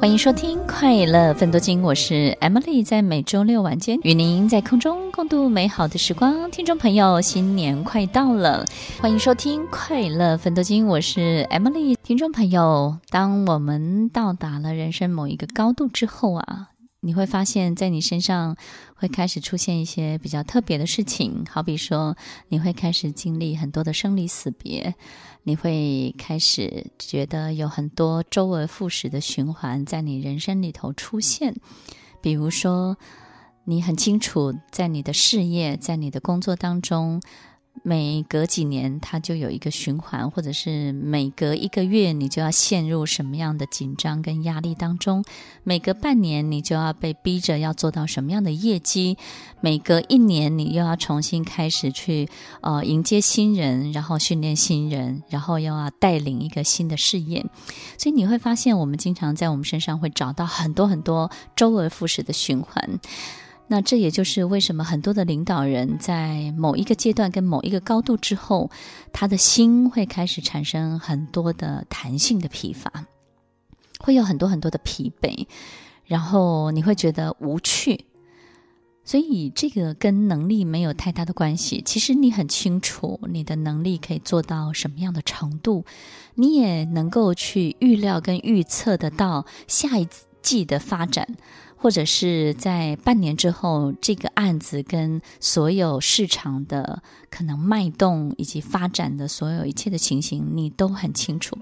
欢迎收听《快乐分多金》，我是 Emily，在每周六晚间与您在空中共度美好的时光。听众朋友，新年快到了，欢迎收听《快乐分多金》，我是 Emily。听众朋友，当我们到达了人生某一个高度之后啊，你会发现在你身上会开始出现一些比较特别的事情，好比说，你会开始经历很多的生离死别。你会开始觉得有很多周而复始的循环在你人生里头出现，比如说，你很清楚在你的事业、在你的工作当中。每隔几年，它就有一个循环，或者是每隔一个月，你就要陷入什么样的紧张跟压力当中；每隔半年，你就要被逼着要做到什么样的业绩；每隔一年，你又要重新开始去呃迎接新人，然后训练新人，然后又要带领一个新的事业。所以你会发现，我们经常在我们身上会找到很多很多周而复始的循环。那这也就是为什么很多的领导人在某一个阶段跟某一个高度之后，他的心会开始产生很多的弹性的疲乏，会有很多很多的疲惫，然后你会觉得无趣。所以这个跟能力没有太大的关系。其实你很清楚你的能力可以做到什么样的程度，你也能够去预料跟预测得到下一季的发展。或者是在半年之后，这个案子跟所有市场的可能脉动以及发展的所有一切的情形，你都很清楚。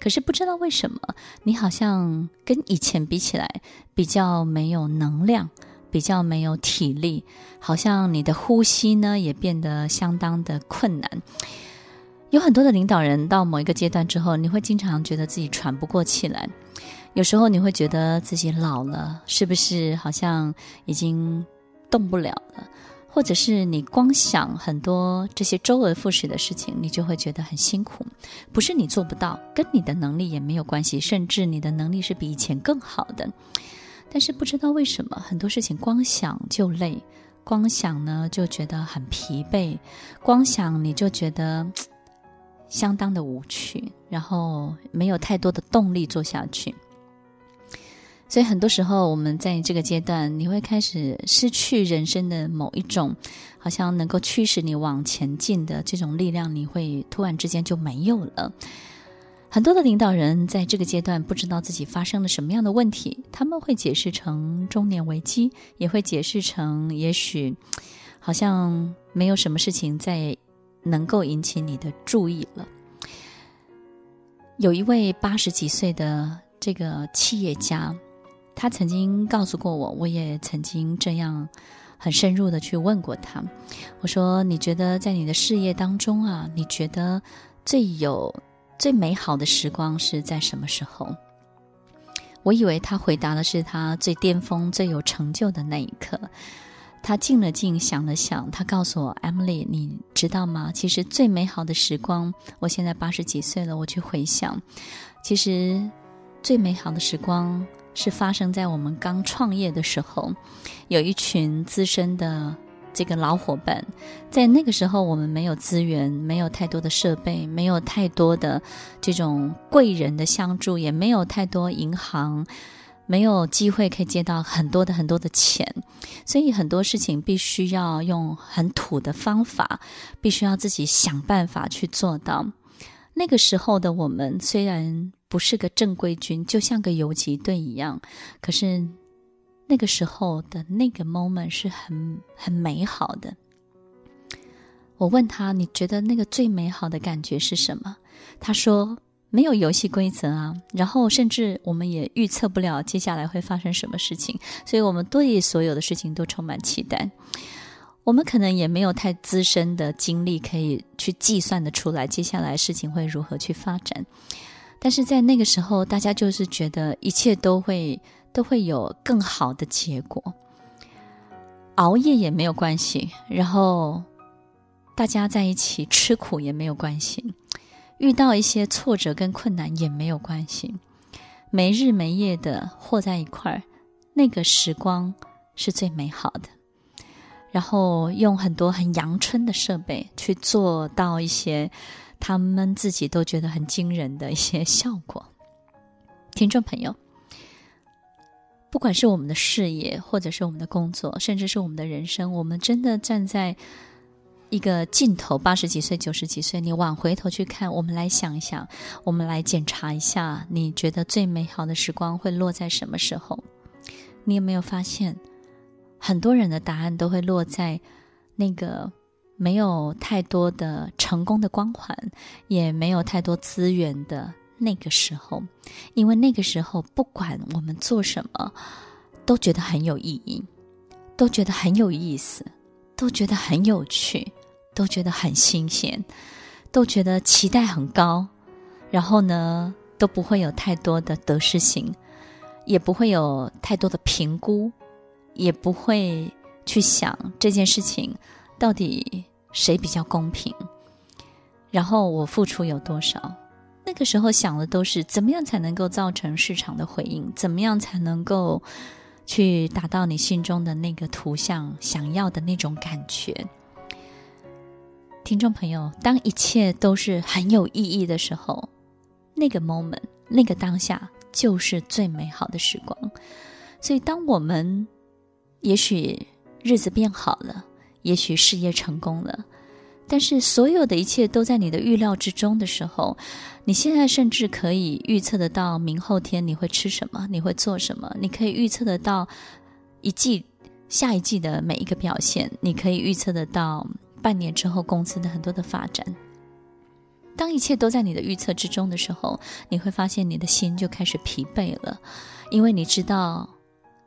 可是不知道为什么，你好像跟以前比起来，比较没有能量，比较没有体力，好像你的呼吸呢也变得相当的困难。有很多的领导人到某一个阶段之后，你会经常觉得自己喘不过气来。有时候你会觉得自己老了，是不是好像已经动不了了？或者是你光想很多这些周而复始的事情，你就会觉得很辛苦。不是你做不到，跟你的能力也没有关系，甚至你的能力是比以前更好的。但是不知道为什么，很多事情光想就累，光想呢就觉得很疲惫，光想你就觉得相当的无趣，然后没有太多的动力做下去。所以很多时候，我们在这个阶段，你会开始失去人生的某一种，好像能够驱使你往前进的这种力量，你会突然之间就没有了。很多的领导人在这个阶段不知道自己发生了什么样的问题，他们会解释成中年危机，也会解释成也许好像没有什么事情再能够引起你的注意了。有一位八十几岁的这个企业家。他曾经告诉过我，我也曾经这样很深入的去问过他。我说：“你觉得在你的事业当中啊，你觉得最有最美好的时光是在什么时候？”我以为他回答的是他最巅峰、最有成就的那一刻。他静了静，想了想，他告诉我：“Emily，你知道吗？其实最美好的时光，我现在八十几岁了，我去回想，其实最美好的时光。”是发生在我们刚创业的时候，有一群资深的这个老伙伴，在那个时候我们没有资源，没有太多的设备，没有太多的这种贵人的相助，也没有太多银行，没有机会可以借到很多的很多的钱，所以很多事情必须要用很土的方法，必须要自己想办法去做到。那个时候的我们虽然不是个正规军，就像个游击队一样，可是那个时候的那个 moment 是很很美好的。我问他：“你觉得那个最美好的感觉是什么？”他说：“没有游戏规则啊，然后甚至我们也预测不了接下来会发生什么事情，所以我们对所有的事情都充满期待。”我们可能也没有太资深的经历可以去计算得出来接下来事情会如何去发展，但是在那个时候，大家就是觉得一切都会都会有更好的结果，熬夜也没有关系，然后大家在一起吃苦也没有关系，遇到一些挫折跟困难也没有关系，没日没夜的和在一块儿，那个时光是最美好的。然后用很多很阳春的设备去做到一些。他们自己都觉得很惊人的一些效果。听众朋友，不管是我们的事业，或者是我们的工作，甚至是我们的人生，我们真的站在一个尽头，八十几岁、九十几岁，你往回头去看，我们来想一想，我们来检查一下，你觉得最美好的时光会落在什么时候？你有没有发现，很多人的答案都会落在那个？没有太多的成功的光环，也没有太多资源的那个时候，因为那个时候不管我们做什么，都觉得很有意义，都觉得很有意思，都觉得很有趣，都觉得很新鲜，都觉得期待很高，然后呢，都不会有太多的得失心，也不会有太多的评估，也不会去想这件事情到底。谁比较公平？然后我付出有多少？那个时候想的都是怎么样才能够造成市场的回应？怎么样才能够去达到你心中的那个图像想要的那种感觉？听众朋友，当一切都是很有意义的时候，那个 moment，那个当下就是最美好的时光。所以，当我们也许日子变好了。也许事业成功了，但是所有的一切都在你的预料之中的时候，你现在甚至可以预测得到明后天你会吃什么，你会做什么，你可以预测得到一季、下一季的每一个表现，你可以预测得到半年之后公司的很多的发展。当一切都在你的预测之中的时候，你会发现你的心就开始疲惫了，因为你知道。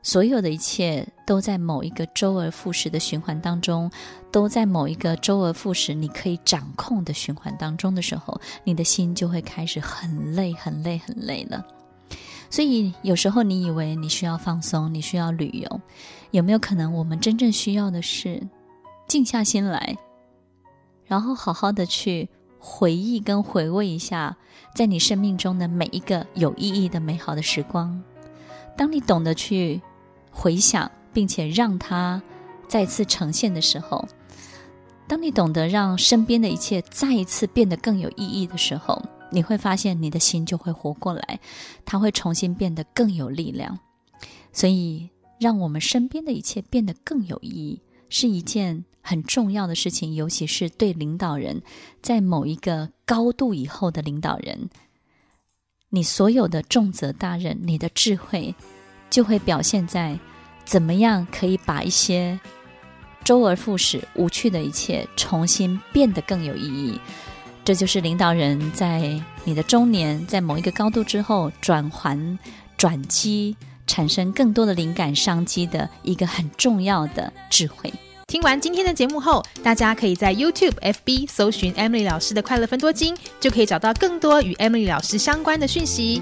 所有的一切都在某一个周而复始的循环当中，都在某一个周而复始你可以掌控的循环当中的时候，你的心就会开始很累、很累、很累了。所以有时候你以为你需要放松，你需要旅游，有没有可能我们真正需要的是静下心来，然后好好的去回忆跟回味一下，在你生命中的每一个有意义的美好的时光。当你懂得去。回想，并且让它再次呈现的时候，当你懂得让身边的一切再一次变得更有意义的时候，你会发现你的心就会活过来，它会重新变得更有力量。所以，让我们身边的一切变得更有意义，是一件很重要的事情，尤其是对领导人，在某一个高度以后的领导人，你所有的重责大任，你的智慧。就会表现在怎么样可以把一些周而复始、无趣的一切重新变得更有意义。这就是领导人在你的中年，在某一个高度之后转环转机，产生更多的灵感商机的一个很重要的智慧。听完今天的节目后，大家可以在 YouTube、FB 搜寻 Emily 老师的快乐分多金，就可以找到更多与 Emily 老师相关的讯息。